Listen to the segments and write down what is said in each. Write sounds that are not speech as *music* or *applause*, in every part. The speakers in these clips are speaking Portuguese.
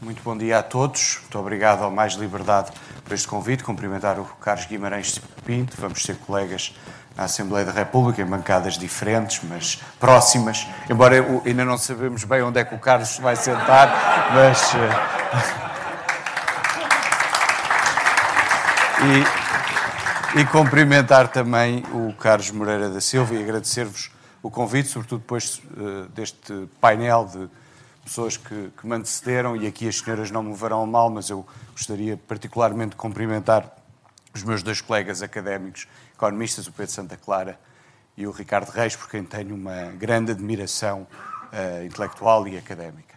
muito bom dia a todos. Muito obrigado ao Mais Liberdade por este convite. Cumprimentar o Carlos Guimarães Pinto. Vamos ser colegas na Assembleia da República, em bancadas diferentes, mas próximas. Embora eu, ainda não sabemos bem onde é que o Carlos vai sentar, mas. Uh, e, e cumprimentar também o Carlos Moreira da Silva e agradecer-vos o convite, sobretudo depois uh, deste painel de pessoas que, que me antecederam, e aqui as senhoras não me verão mal, mas eu gostaria particularmente de cumprimentar os meus dois colegas académicos, economistas, o Pedro Santa Clara e o Ricardo Reis, por quem tenho uma grande admiração uh, intelectual e académica.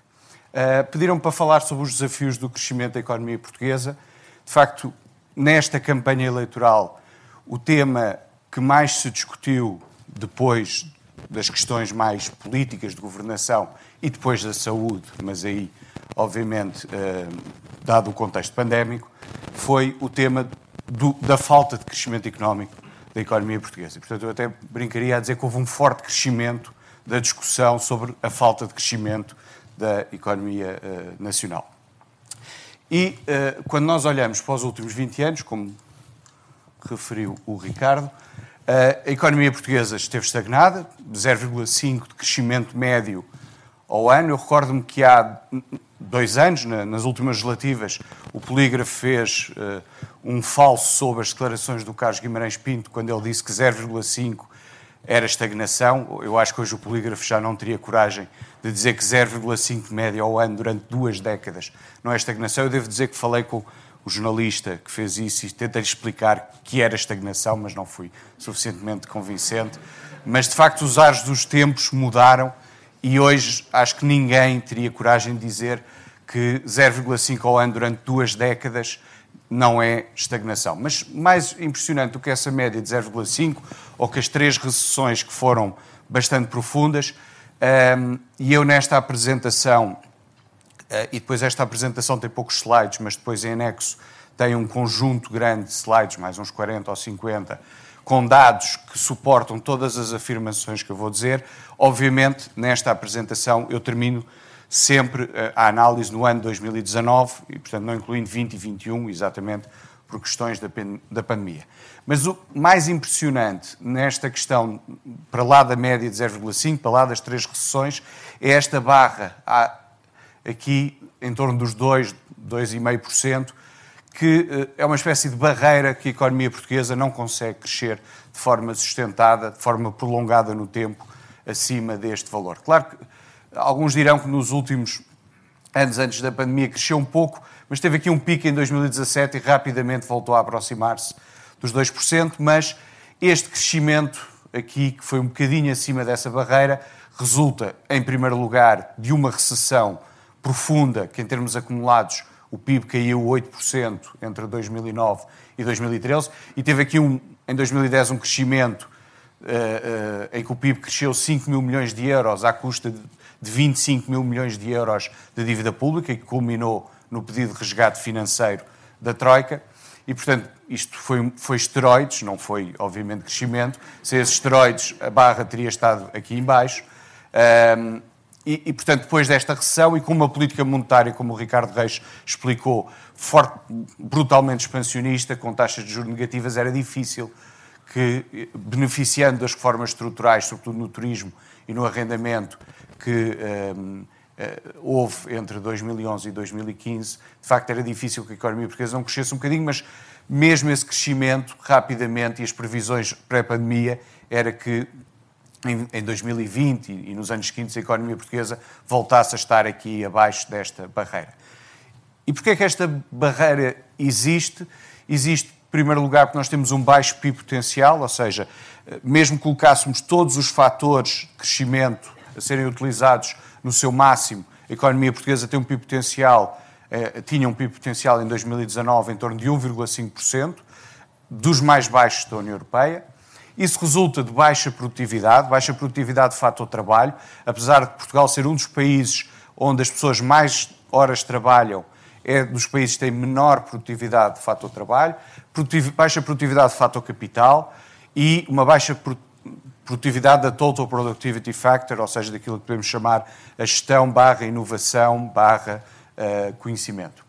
Uh, Pediram-me para falar sobre os desafios do crescimento da economia portuguesa. De facto, nesta campanha eleitoral, o tema que mais se discutiu depois das questões mais políticas de governação e depois da saúde, mas aí, obviamente, eh, dado o contexto pandémico, foi o tema do, da falta de crescimento económico da economia portuguesa. Portanto, eu até brincaria a dizer que houve um forte crescimento da discussão sobre a falta de crescimento da economia uh, nacional. E uh, quando nós olhamos para os últimos 20 anos, como referiu o Ricardo, a economia portuguesa esteve estagnada, 0,5% de crescimento médio ao ano. Eu recordo-me que há dois anos, nas últimas legislativas, o polígrafo fez uh, um falso sobre as declarações do Carlos Guimarães Pinto, quando ele disse que 0,5 era estagnação. Eu acho que hoje o polígrafo já não teria coragem de dizer que 0,5 de média ao ano durante duas décadas não é estagnação. Eu devo dizer que falei com o jornalista que fez isso e tentei explicar que era estagnação, mas não fui suficientemente convincente. Mas de facto os ares dos tempos mudaram e hoje acho que ninguém teria coragem de dizer que 0,5 ao ano durante duas décadas não é estagnação. Mas mais impressionante do que essa média de 0,5 ou que as três recessões que foram bastante profundas, um, e eu nesta apresentação, e depois esta apresentação tem poucos slides, mas depois em anexo tem um conjunto grande de slides, mais uns 40 ou 50, com dados que suportam todas as afirmações que eu vou dizer. Obviamente, nesta apresentação, eu termino sempre eh, a análise no ano 2019, e, portanto, não incluindo 20 e 21, exatamente por questões da, da pandemia. Mas o mais impressionante nesta questão, para lá da média de 0,5, para lá das três recessões, é esta barra aqui em torno dos 2, 2,5%, que eh, é uma espécie de barreira que a economia portuguesa não consegue crescer de forma sustentada, de forma prolongada no tempo, acima deste valor. Claro que alguns dirão que nos últimos anos antes da pandemia cresceu um pouco, mas teve aqui um pico em 2017 e rapidamente voltou a aproximar-se dos 2%, mas este crescimento aqui, que foi um bocadinho acima dessa barreira, resulta, em primeiro lugar, de uma recessão profunda, que em termos acumulados o PIB caiu 8% entre 2009 e 2013 e teve aqui um, em 2010 um crescimento uh, uh, em que o PIB cresceu 5 mil milhões de euros à custa de, de 25 mil milhões de euros de dívida pública e que culminou no pedido de resgate financeiro da Troika. E, portanto, isto foi, foi esteroides, não foi, obviamente, crescimento. Se esses esteroides, a barra teria estado aqui em baixo. Um, e, e, portanto, depois desta recessão e com uma política monetária, como o Ricardo Reis explicou, forte, brutalmente expansionista, com taxas de juros negativas, era difícil que, beneficiando das reformas estruturais, sobretudo no turismo e no arrendamento, que um, eh, houve entre 2011 e 2015, de facto era difícil que a economia portuguesa não crescesse um bocadinho, mas mesmo esse crescimento, rapidamente, e as previsões pré-pandemia, era que em 2020 e nos anos seguintes a economia portuguesa voltasse a estar aqui abaixo desta barreira. E porquê é que esta barreira existe? Existe, em primeiro lugar, porque nós temos um baixo PIB potencial, ou seja, mesmo colocássemos todos os fatores de crescimento a serem utilizados no seu máximo, a economia portuguesa tem um PIB potencial, eh, tinha um PIB potencial em 2019 em torno de 1,5%, dos mais baixos da União Europeia. Isso resulta de baixa produtividade, baixa produtividade de fato ao trabalho, apesar de Portugal ser um dos países onde as pessoas mais horas trabalham, é dos países que têm menor produtividade de fato ao trabalho, baixa produtividade de fato ao capital e uma baixa produtividade da Total Productivity Factor, ou seja, daquilo que podemos chamar a gestão barra inovação barra uh, conhecimento.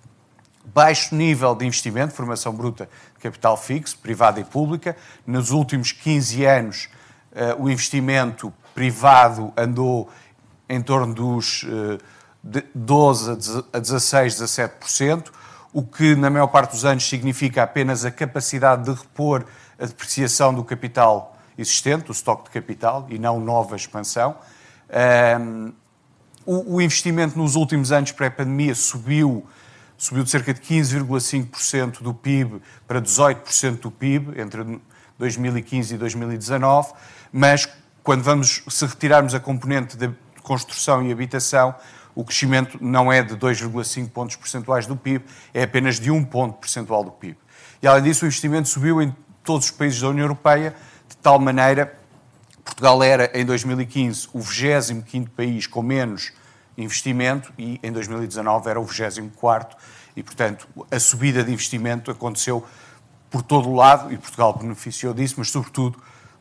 Baixo nível de investimento, formação bruta capital fixo, privada e pública. Nos últimos 15 anos, uh, o investimento privado andou em torno dos uh, 12 a 16, 17%, o que na maior parte dos anos significa apenas a capacidade de repor a depreciação do capital existente, do estoque de capital, e não nova expansão. O, o, investimento nos últimos anos pré-pandemia subiu, subiu de cerca de 15,5% do PIB para 18% do PIB entre 2015 e 2019, mas quando vamos, se retirarmos a componente de construção e habitação, o crescimento não é de 2,5 pontos percentuais do PIB, é apenas de 1 ponto percentual do PIB. E além disso, o investimento subiu em todos os países da União Europeia, de tal maneira Portugal era, em 2015, o 25 país com menos investimento e, em 2019, era o 24 e, portanto, a subida de investimento aconteceu por todo o lado e Portugal beneficiou disso, mas, sobretudo,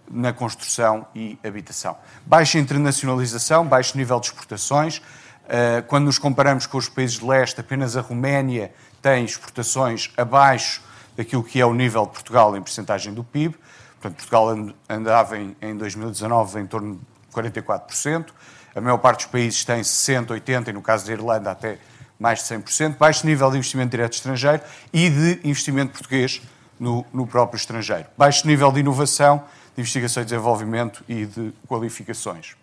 na construção e habitação. Baixa internacionalização, baixo nível de exportações. Eh, quando nos comparamos com os países de leste, apenas a Roménia tem exportações abaixo daquilo que é o nível de Portugal em percentagem do PIB. Portanto, Portugal andava em, em 2019 em torno de 44%. A maior parte dos países tem 60%, 80% e no caso da Irlanda até mais de 100%. Baixo nível de investimento direto estrangeiro e de investimento português no, no próprio estrangeiro. Baixo nível de inovação, de investigação e desenvolvimento e de qualificações.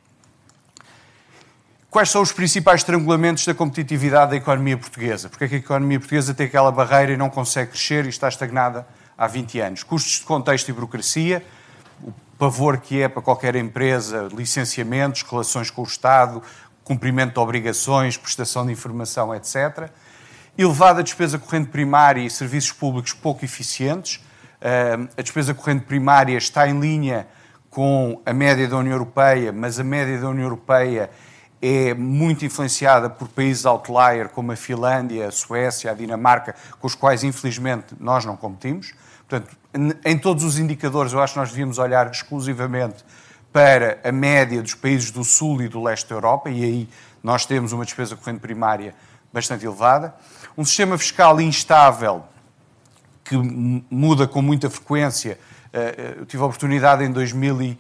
Quais são os principais estrangulamentos da competitividade da economia portuguesa? Porque é que a economia portuguesa tem aquela barreira e não consegue crescer e está estagnada há 20 anos? Custos de contexto e burocracia, pavor que é para qualquer empresa, licenciamentos, relações com o Estado, cumprimento de obrigações, prestação de informação, etc. Elevada despesa corrente primária e serviços públicos pouco eficientes. A despesa corrente primária está em linha com a média da União Europeia, mas a média da União Europeia é muito influenciada por países outlier como a Finlândia, a Suécia, a Dinamarca, com os quais infelizmente nós não competimos. Portanto, em todos os indicadores, eu acho que nós devíamos olhar exclusivamente para a média dos países do Sul e do Leste da Europa, e aí nós temos uma despesa corrente primária bastante elevada. Um sistema fiscal instável que muda com muita frequência. Eh, eh, eu tive a oportunidade em 2000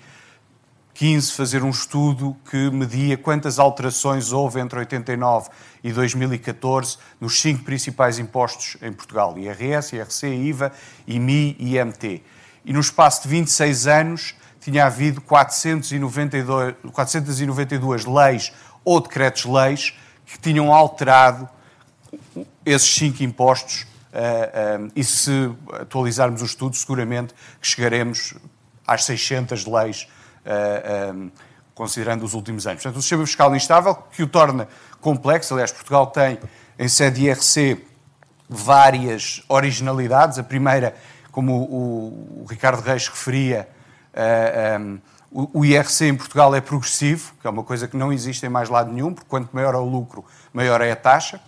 15 fazer um estudo que media quantas alterações houve entre 89 e 2014 nos cinco principais impostos em Portugal: IRS, IRC, IVA, IMI e IMT. E no espaço de 26 anos tinha havido 492, 492 leis ou decretos-leis que tinham alterado esses cinco impostos. Uh, e se atualizarmos o estudo, seguramente que chegaremos às 600 leis considerando os últimos anos. Portanto, um sistema fiscal instável que o torna complexo. Aliás, Portugal tem, em sede IRC, várias originalidades. A primeira, como o, Ricardo Reis referia, eh, o IRC em Portugal é progressivo, que é uma coisa que não existe em mais lado nenhum, porque quanto maior é o lucro, maior é a taxa.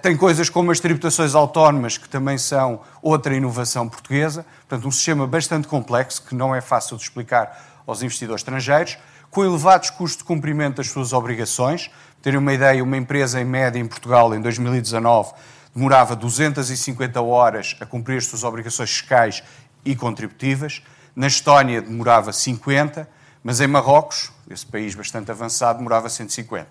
tem coisas como as tributações autónomas, que também são outra inovação portuguesa. Portanto, um sistema bastante complexo, que não é fácil de explicar aos investidores estrangeiros, com elevados custos de cumprimento das suas obrigações. Terem uma ideia, uma empresa em média em Portugal, em 2019, demorava 250 horas a cumprir as suas obrigações fiscais e contributivas. Na Estónia demorava 50, mas em Marrocos, esse país bastante avançado, demorava 150.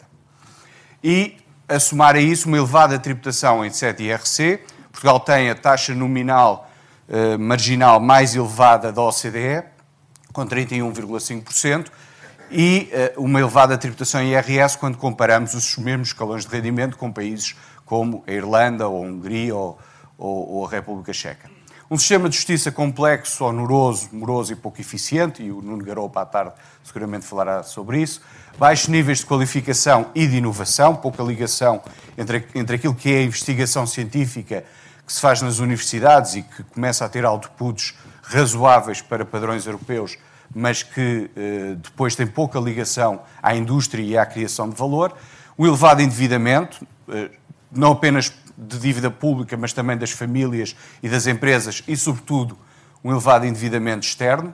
E, a somar a isso, uma elevada tributação em sede IRC. Portugal tem a taxa nominal eh, marginal mais elevada da OCDE, com 31,5%, e uh, uma elevada tributação em IRS quando comparamos os mesmos escalões de rendimento com países como a Irlanda, ou a Hungria, ou, ou, ou a República Checa. Um sistema de justiça complexo, onoroso, moroso e pouco eficiente, e o Nuno Garoupa à tarde seguramente falará sobre isso. Baixos níveis de qualificação e de inovação, pouca ligação entre, entre aquilo que é a investigação científica que se faz nas universidades e que começa a ter outputs razoáveis para padrões europeus, mas que eh, depois tem pouca ligação à indústria e à criação de valor. O elevado endividamento, eh, não apenas de dívida pública, mas também das famílias e das empresas, e, sobretudo, um elevado endividamento externo.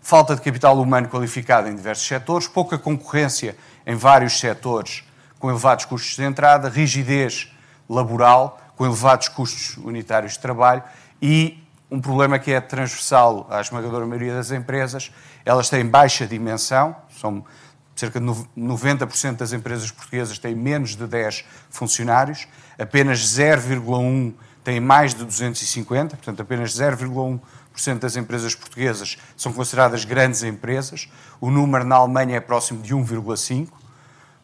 Falta de capital humano qualificado em diversos setores, pouca concorrência em vários setores com elevados custos de entrada, rigidez laboral, com elevados custos unitários de trabalho e um problema que é transversal à esmagadora maioria das empresas. Elas têm baixa dimensão, são cerca de 90% das empresas portuguesas têm menos de 10 funcionários, apenas 0,1 têm mais de 250, portanto, apenas 0,1% das empresas portuguesas são consideradas grandes empresas. O número na Alemanha é próximo de 1,5.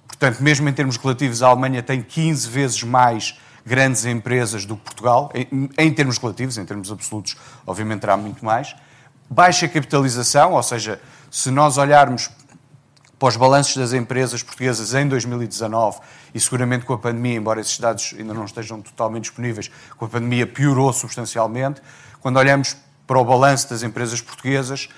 Portanto, mesmo em termos relativos, a Alemanha tem 15 vezes mais grandes empresas do que Portugal, em, em termos relativos, em termos absolutos, obviamente terá muito mais. Baixa capitalização, ou seja, se nós olharmos para os balanços das empresas portuguesas em 2019 e seguramente com a pandemia, embora esses dados ainda não estejam totalmente disponíveis, com a pandemia piorou substancialmente. Quando olhamos para o balanço das empresas portuguesas,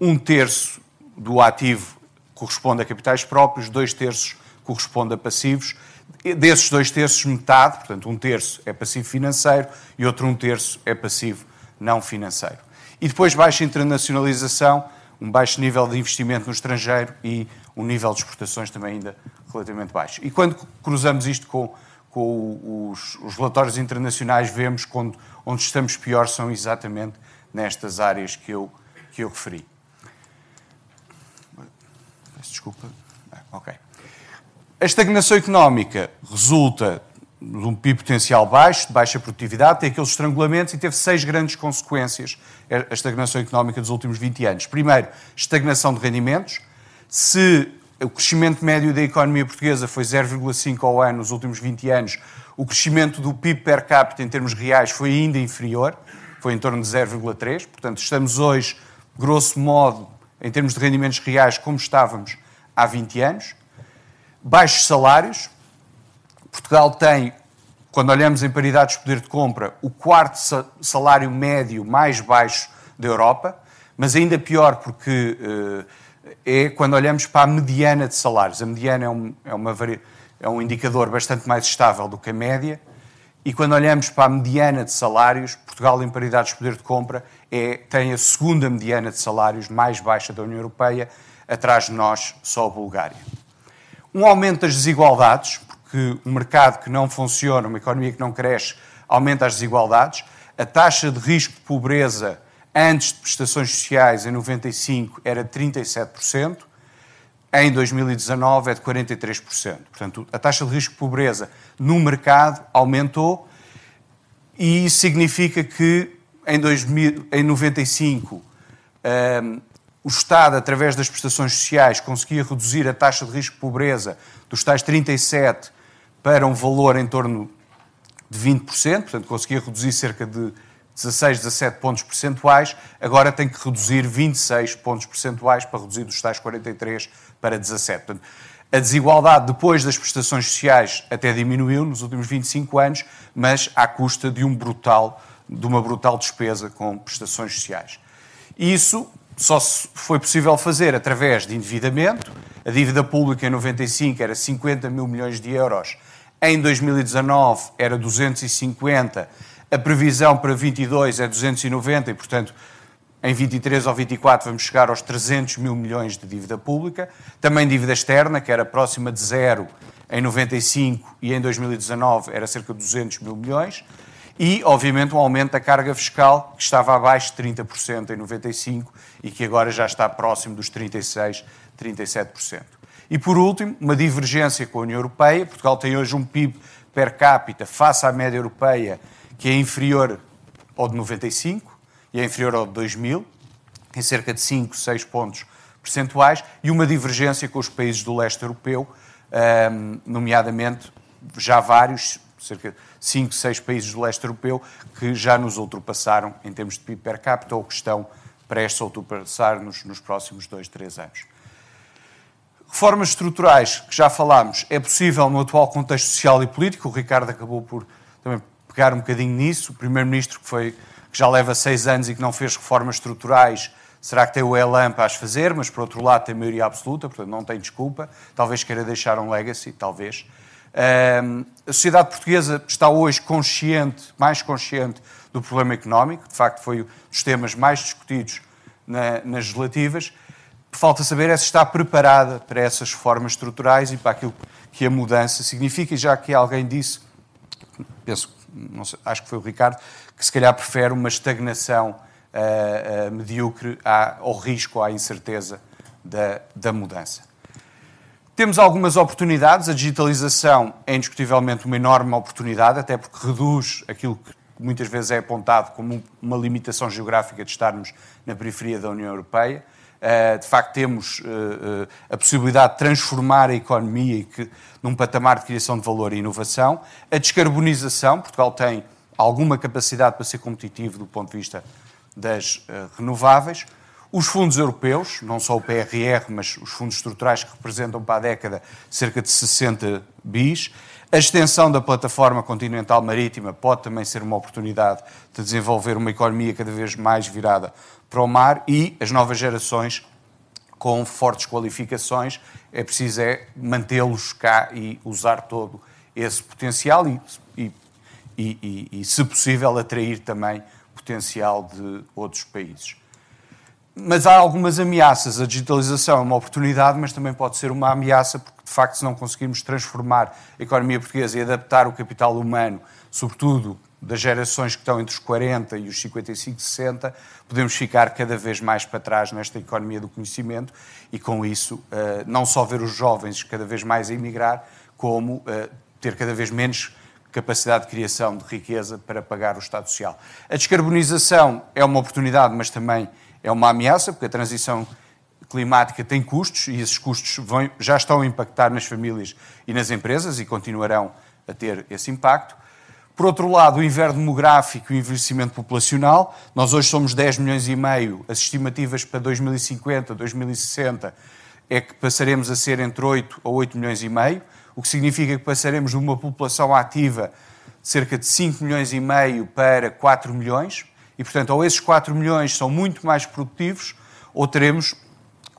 um terço do ativo corresponde a capitais próprios, dois terços corresponde a passivos Desses dois terços, metade, portanto, um terço é passivo financeiro e outro um terço é passivo não financeiro. E depois baixa internacionalização, um baixo nível de investimento no estrangeiro e um nível de exportações também ainda relativamente baixo. E quando cruzamos isto com, com os, os, relatórios internacionais, vemos que onde, estamos pior são exatamente nestas áreas que eu, que eu referi. Desculpa. Ah, ok. A estagnação económica resulta de um PIB potencial baixo, de baixa produtividade, tem aqueles estrangulamentos e teve seis grandes consequências a estagnação económica dos últimos 20 anos. Primeiro, estagnação de rendimentos. Se o crescimento médio da economia portuguesa foi 0,5 ao ano nos últimos 20 anos, o crescimento do PIB per capita em termos reais foi ainda inferior, foi em torno de 0,3. Portanto, estamos hoje, grosso modo, em termos de rendimentos reais, como estávamos há 20 anos baixos salários. Portugal tem, quando olhamos em paridades de poder de compra, o quarto salário médio mais baixo da Europa, mas ainda pior porque uh, é quando olhamos para a mediana de salários. A mediana é um, é, uma, é um indicador bastante mais estável do que a média. E quando olhamos para a mediana de salários, Portugal, em paridades de poder de compra, é, tem a segunda mediana de salários mais baixa da União Europeia, atrás de nós só a Bulgária. Um aumento das desigualdades, porque um mercado que não funciona, uma economia que não cresce, aumenta as desigualdades. A taxa de risco de pobreza antes de prestações sociais, em 95, era de 37%, em 2019 é de 43%. Portanto, a taxa de risco de pobreza no mercado aumentou e isso significa que em, 2000, em 95 o Estado, através das prestações sociais, conseguia reduzir a taxa de risco de pobreza dos tais 37 para um valor em torno de 20%, portanto conseguia reduzir cerca de 16, 17 pontos percentuais, agora tem que reduzir 26 pontos percentuais para reduzir dos tais 43 para 17. Portanto, a desigualdade depois das prestações sociais até diminuiu nos últimos 25 anos, mas à custa de, um brutal, de uma brutal despesa com prestações sociais. Isso só foi possível fazer através de endividamento. A dívida pública em 95 era 50 mil milhões de euros, em 2019 era 250, a previsão para 22 é 290 e, portanto, em 23 ou 24 vamos chegar aos 300 mil milhões de dívida pública. Também dívida externa, que era próxima de zero em 95 e em 2019 era cerca de 200 mil milhões e, obviamente, um aumento da carga fiscal que estava abaixo de 30% em 95 e que agora já está próximo dos 36%, 37%. E, por último, uma divergência com a União Europeia. Portugal tem hoje um PIB per capita face à média europeia que é inferior ao de 95 e é inferior ao de 2000, em cerca de 5, 6 pontos percentuais, e uma divergência com os países do leste europeu, nomeadamente já vários, cerca de cinco, seis países do leste europeu que já nos ultrapassaram em termos de PIB per capita ou que estão prestes a ultrapassar-nos nos próximos dois, três anos. Reformas estruturais, que já falámos, é possível no atual contexto social e político. O Ricardo acabou por também pegar um bocadinho nisso. O Primeiro-Ministro, que, foi, que já leva seis anos e que não fez reformas estruturais, será que tem o elan para as fazer, mas por outro lado tem maioria absoluta, portanto não tem desculpa. Talvez queira deixar um legacy, talvez a sociedade portuguesa está hoje consciente, mais consciente do problema económico, de facto foi um dos temas mais discutidos na, nas legislativas. falta saber é se está preparada para essas formas estruturais e para aquilo que a mudança significa, e já que alguém disse, penso, sei, acho que foi o Ricardo, que se calhar prefere uma estagnação uh, uh, medíocre à, ao risco, à incerteza da, da mudança. Temos algumas oportunidades. A digitalização é indiscutivelmente uma enorme oportunidade, até porque reduz aquilo que muitas vezes é apontado como uma limitação geográfica de estarmos na periferia da União Europeia. Eh, de facto, temos eh, eh, a possibilidade de transformar a economia num patamar de criação de valor e inovação. A descarbonização, Portugal tem alguma capacidade para ser competitivo do ponto de vista das renováveis. Os fundos europeus, não só o PRR, mas os fundos estruturais que representam para a década cerca de 60 bis. A extensão da plataforma continental marítima pode também ser uma oportunidade de desenvolver uma economia cada vez mais virada para o mar e as novas gerações com fortes qualificações. É preciso é mantê-los cá e usar todo esse potencial e, e, e, e, se possível, atrair também potencial de outros países. Mas há algumas ameaças. A digitalização é uma oportunidade, mas também pode ser uma ameaça, porque de facto, se não conseguirmos transformar a economia portuguesa e adaptar o capital humano, sobretudo das gerações que estão entre os 40 e os 55, 60, podemos ficar cada vez mais para trás nesta economia do conhecimento e, com isso, eh, não só ver os jovens cada vez mais a emigrar, como eh, ter cada vez menos capacidade de criação de riqueza para pagar o Estado Social. A descarbonização é uma oportunidade, mas também é uma ameaça, porque a transição climática tem custos e esses custos vão, já estão a impactar nas famílias e nas empresas e continuarão a ter esse impacto. Por outro lado, o inverno demográfico e o envelhecimento populacional. Nós hoje somos 10 milhões e meio. As estimativas para 2050, 2060 é que passaremos a ser entre 8 a 8 milhões e meio, o que significa que passaremos de uma população ativa de cerca de 5 milhões e meio para 4 milhões. E, portanto, ou esses 4 milhões são muito mais produtivos, ou teremos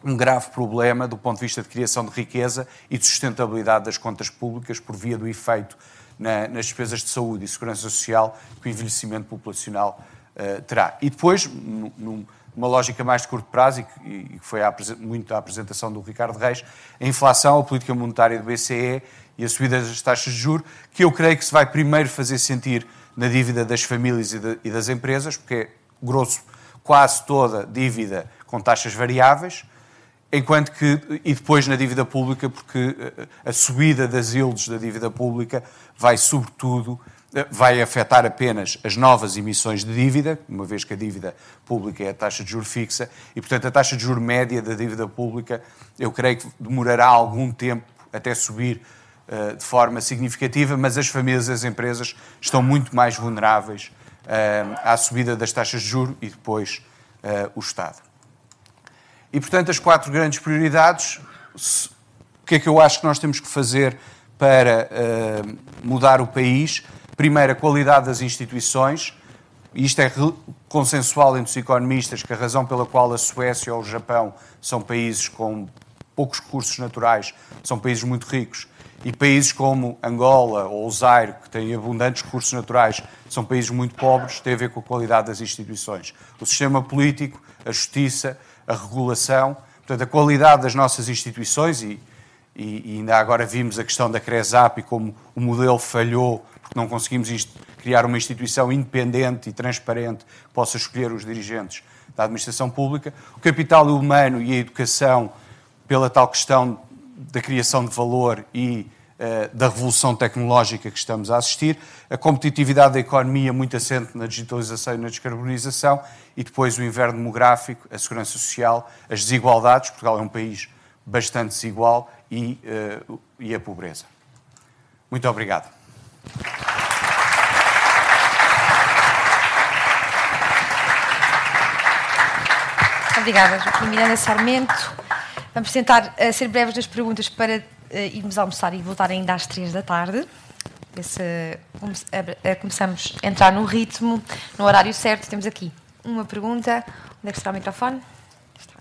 um grave problema do ponto de vista de criação de riqueza e de sustentabilidade das contas públicas por via do efeito na, nas despesas de saúde e segurança social que o envelhecimento populacional uh, terá. E depois, numa lógica mais de curto prazo, e que, foi muito a apresentação do Ricardo Reis, a inflação, a política monetária do BCE e a subida das taxas de juros, que eu creio que se vai primeiro fazer sentir na dívida das famílias e, de, e das empresas, porque é grosso quase toda dívida com taxas variáveis, enquanto que, e depois na dívida pública, porque eh, a subida das yields da dívida pública vai, sobretudo, eh, vai afetar apenas as novas emissões de dívida, uma vez que a dívida pública é a taxa de juro fixa, e, portanto, a taxa de juro média da dívida pública, eu creio que demorará algum tempo até subir de forma significativa, mas as famílias e as empresas estão muito mais vulneráveis uh, à subida das taxas de juro e depois uh, o Estado. E, portanto, as quatro grandes prioridades, o que é que eu acho que nós temos que fazer para mudar o país? Primeiro, a qualidade das instituições. Isto é consensual entre os economistas que a razão pela qual a Suécia ou o Japão são países com poucos recursos naturais, são países muito ricos, e países como Angola ou o Zaire, que têm abundantes recursos naturais, são países muito pobres, tem a ver com a qualidade das instituições. O sistema político, a justiça, a regulação, portanto, a qualidade das nossas instituições e, e, e ainda agora vimos a questão da CRESAP e como o modelo falhou porque não conseguimos criar uma instituição independente e transparente que possa escolher os dirigentes da administração pública. O capital humano e a educação, pela tal questão da criação de valor e uh, da revolução tecnológica que estamos a assistir, a competitividade da economia muito assente na digitalização e na descarbonização e depois o inverno demográfico, a segurança social, as desigualdades. Portugal é um país bastante desigual e, uh, e a pobreza. Muito obrigado. Obrigada, Joaquim Miranda Sarmento. Vamos tentar uh, ser breves nas perguntas para uh, irmos almoçar e voltar ainda às três da tarde. Se, uh, começamos a entrar no ritmo, no horário certo. Temos aqui uma pergunta. Onde é que está o microfone? Está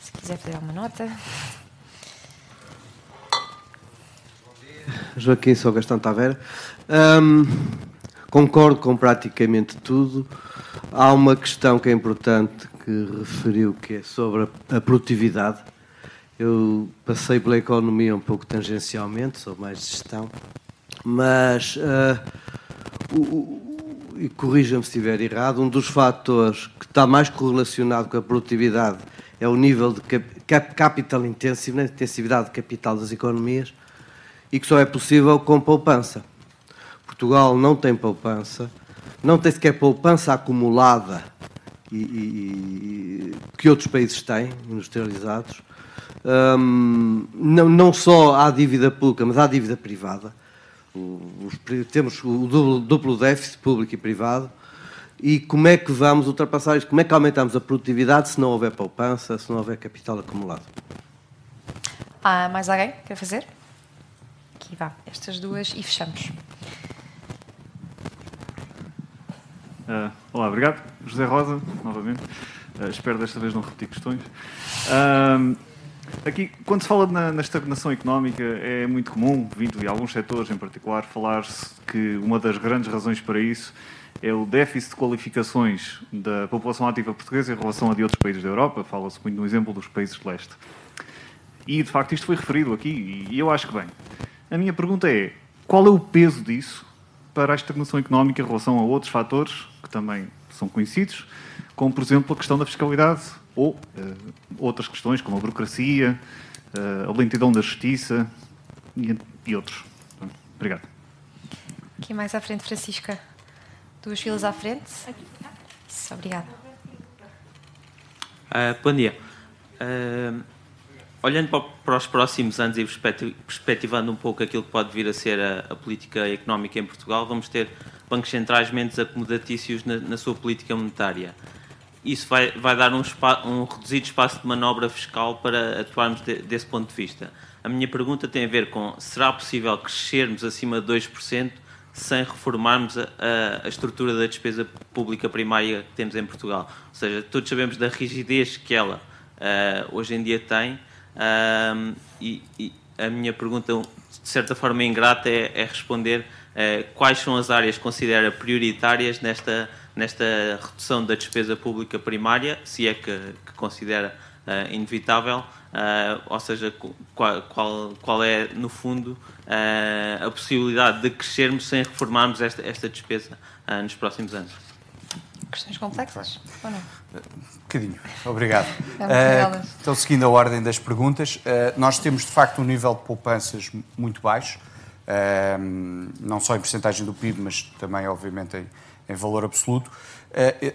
Se quiser fazer alguma nota. Joaquim, sou Gastão Tavera. Um, concordo com praticamente tudo. Há uma questão que é importante, que referiu, que é sobre a produtividade. Eu passei pela economia um pouco tangencialmente, sou mais de gestão, mas, uh, o, e corrija-me se estiver errado, um dos fatores que está mais correlacionado com a produtividade é o nível de capital intensivo, a intensividade de capital das economias, e que só é possível com poupança. Portugal não tem poupança, não tem sequer poupança acumulada e, e, que outros países têm, industrializados. Um, não, não, só há dívida pública, mas há dívida privada. Os, temos o duplo, duplo déficit público e privado. E como é que vamos ultrapassar isto? Como é que aumentamos a produtividade se não houver poupança, se não houver capital acumulado? Há mais alguém que quer fazer? Aqui vá, estas duas e fechamos. Uh, olá, obrigado. José Rosa, novamente. Uh, espero desta vez não repetir questões. Uh, aqui, quando se fala na, na, estagnação económica, é muito comum, vindo de alguns setores em particular, falar-se que uma das grandes razões para isso é o déficit de qualificações da população ativa portuguesa em relação a de outros países da Europa. Fala-se muito no exemplo dos países de leste. E, de facto, isto foi referido aqui, e eu acho que bem. A minha pergunta é, qual é o peso disso para a estagnação económica em relação a outros fatores que também são conhecidos, como, por exemplo, a questão da fiscalidade ou uh, outras questões, como a burocracia, uh, a lentidão da justiça e, e outros. Obrigado. Aqui mais à frente, Francisca. Duas filas à frente. Isso, obrigada. Uh, bom dia. Uh, olhando para, os próximos anos e perspectivando um pouco aquilo que pode vir a ser a, a política económica em Portugal, vamos ter bancos centrais menos acomodatícios na, na sua política monetária. Isso vai, vai dar um, um, reduzido espaço de manobra fiscal para atuarmos de, desse ponto de vista. A minha pergunta tem a ver com: será possível crescermos acima de 2% sem reformarmos a, a, estrutura da despesa pública primária que temos em Portugal? Ou seja, todos sabemos da rigidez que ela uh, hoje em dia tem um, e, e, a minha pergunta, de certa forma ingrata, é, é responder uh, quais são as áreas que considera prioritárias nesta, nesta redução da despesa pública primária, se é que, que considera uh, inevitável, uh, ou seja, qual, qual, qual, é, no fundo, a possibilidade de crescermos sem reformarmos esta, esta despesa nos próximos anos. Questões complexas ou não? Um bocadinho, obrigado. *laughs* uh, então, seguindo a ordem das perguntas, uh, nós temos de facto um nível de poupanças muito baixo, uh, não só em percentagem do PIB, mas também, obviamente, em, em valor absoluto.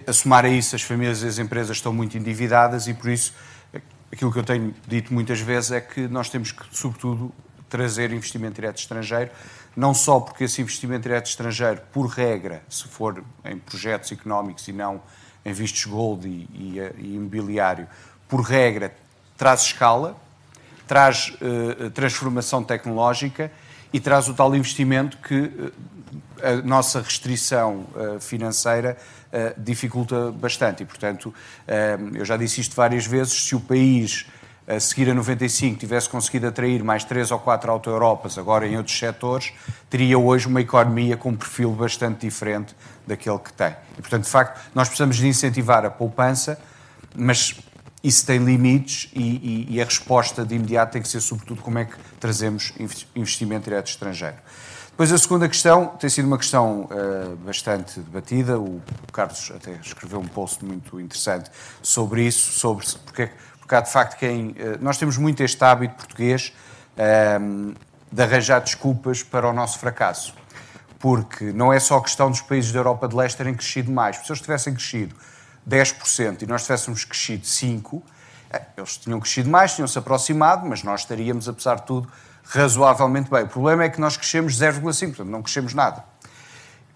a somar a isso, as famílias e as empresas estão muito endividadas e, por isso, aquilo que eu tenho dito muitas vezes é que nós temos que, sobretudo, trazer investimento direto estrangeiro, não só porque esse investimento direto estrangeiro, por regra, se for em projetos económicos e não em vistos gold e, e, e imobiliário, por regra, traz escala, traz uh, transformação tecnológica e traz o tal investimento que uh, a nossa restrição uh, financeira dificulta bastante. E, portanto, eu já disse isto várias vezes, se o país a seguir a 95 tivesse conseguido atrair mais três ou quatro auto-Europas, agora em outros setores, teria hoje uma economia com um perfil bastante diferente daquele que tem. E, portanto, de facto, nós precisamos de incentivar a poupança, mas isso tem limites e, e, e a resposta de imediato tem que ser, sobretudo, como é que trazemos investimento direto estrangeiro. Depois, a segunda questão tem sido uma questão uh, bastante debatida. O Carlos até escreveu um post muito interessante sobre isso, sobre porque é porque há de facto quem. Eh, nós temos muito este hábito português ehm, de arranjar desculpas para o nosso fracasso. Porque não é só questão dos países da Europa de Leste terem crescido mais. Se eles tivessem crescido 10% e nós tivéssemos crescido 5%, eh, eles tinham crescido mais, tinham-se aproximado, mas nós estaríamos, apesar de tudo, razoavelmente bem. O problema é que nós crescemos 0,5%, portanto não crescemos nada.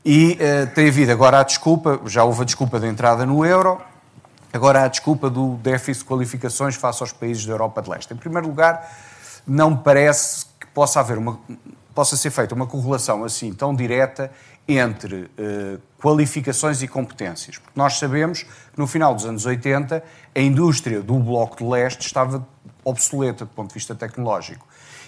E uh, tem havido agora a desculpa, já houve a desculpa da entrada no euro, Agora, a desculpa do déficit de qualificações face aos países da Europa de Leste. Em primeiro lugar, não parece que possa haver uma, possa ser feita uma correlação assim tão direta entre eh, qualificações e competências. Porque nós sabemos que no final dos anos 80 a indústria do Bloco de Leste estava obsoleta do ponto de vista tecnológico.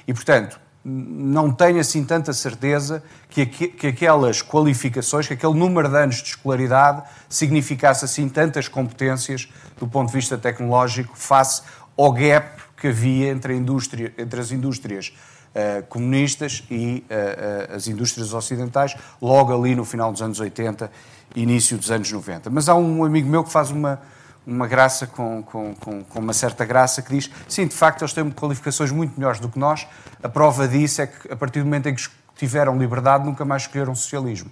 E, portanto, não tenho assim tanta certeza que, que aquelas qualificações, que aquele número de anos de escolaridade significasse assim tantas competências do ponto de vista tecnológico face ao gap que havia entre, indústria, entre as indústrias uh, comunistas e uh, uh, as indústrias ocidentais, logo ali no final dos anos 80 início dos anos 90. Mas há um amigo meu que faz uma, uma graça, com, com, com, com, uma certa graça, que diz: sim, de facto, eles têm qualificações muito melhores do que nós. A prova disso é que, a partir do momento em que tiveram liberdade, nunca mais escolheram socialismo.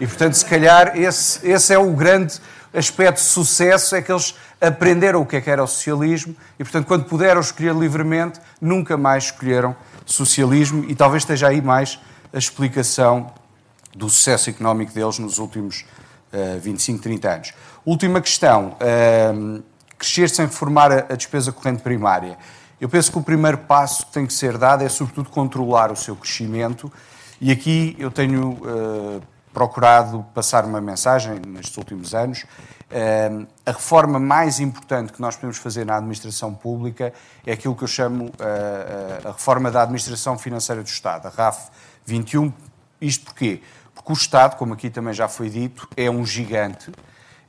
E, portanto, se calhar, esse, esse é o grande aspecto de sucesso: é que eles aprenderam o que é que era o socialismo e, portanto, quando puderam escolher livremente, nunca mais escolheram socialismo. E talvez esteja aí mais a explicação do sucesso económico deles nos últimos uh, 25, 30 anos. Última questão: uh, crescer sem reformar a, despesa corrente primária. Eu penso que o primeiro passo que tem que ser dado é, sobretudo, controlar o seu crescimento. E aqui eu tenho uh, procurado passar uma mensagem nestes últimos anos. Uh, a reforma mais importante que nós podemos fazer na administração pública é aquilo que eu chamo uh, a reforma da administração financeira do Estado, a RAF 21. Isto porquê? Porque o Estado, como aqui também já foi dito, é um gigante.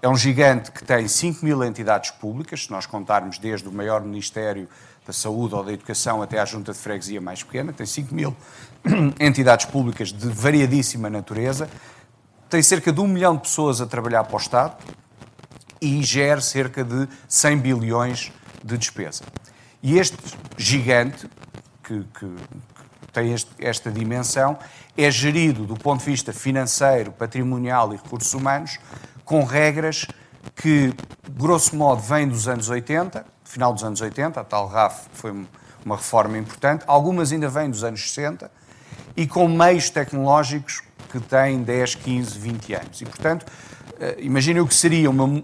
É um gigante que tem 5 mil entidades públicas, se nós contarmos desde o maior Ministério da Saúde ou da Educação até à Junta de Freguesia mais pequena, tem 5 mil *clears throat* entidades públicas de variadíssima natureza, tem cerca de um milhão de pessoas a trabalhar para o Estado e gera cerca de 100 bilhões de despesa. E este gigante, que, que, tem este, esta dimensão, é gerido do ponto de vista financeiro, patrimonial e recursos humanos, com regras que, grosso modo, vêm dos anos 80, final dos anos 80, a tal RAF foi uma reforma importante, algumas ainda vêm dos anos 60, e com meios tecnológicos que têm 10, 15, 20 anos. E, portanto, eh, imaginem o que seria uma, um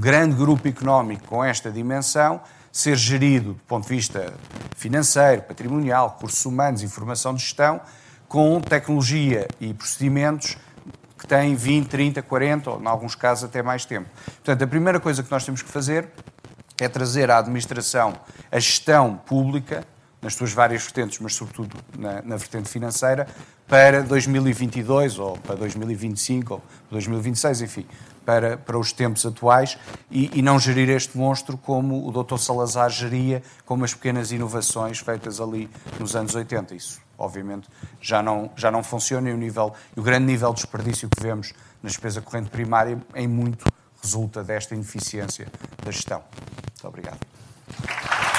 grande grupo económico com esta dimensão ser gerido do ponto de vista financeiro, patrimonial, recursos humanos, informação de gestão, com tecnologia e procedimentos que têm 20, 30, 40 ou, em alguns casos, até mais tempo. Portanto, a primeira coisa que nós temos que fazer é trazer à administração a gestão pública, nas suas várias vertentes, mas sobretudo na, na, vertente financeira, para 2022 ou para 2025 ou 2026, enfim, para, para os tempos atuais e, e, não gerir este monstro como o Dr. Salazar geria, com umas pequenas inovações feitas ali nos anos 80. Isso, obviamente, já não, já não funciona e o, nível, o grande nível de desperdício que vemos na despesa corrente primária, em muito, resulta desta ineficiência da gestão. Muito obrigado.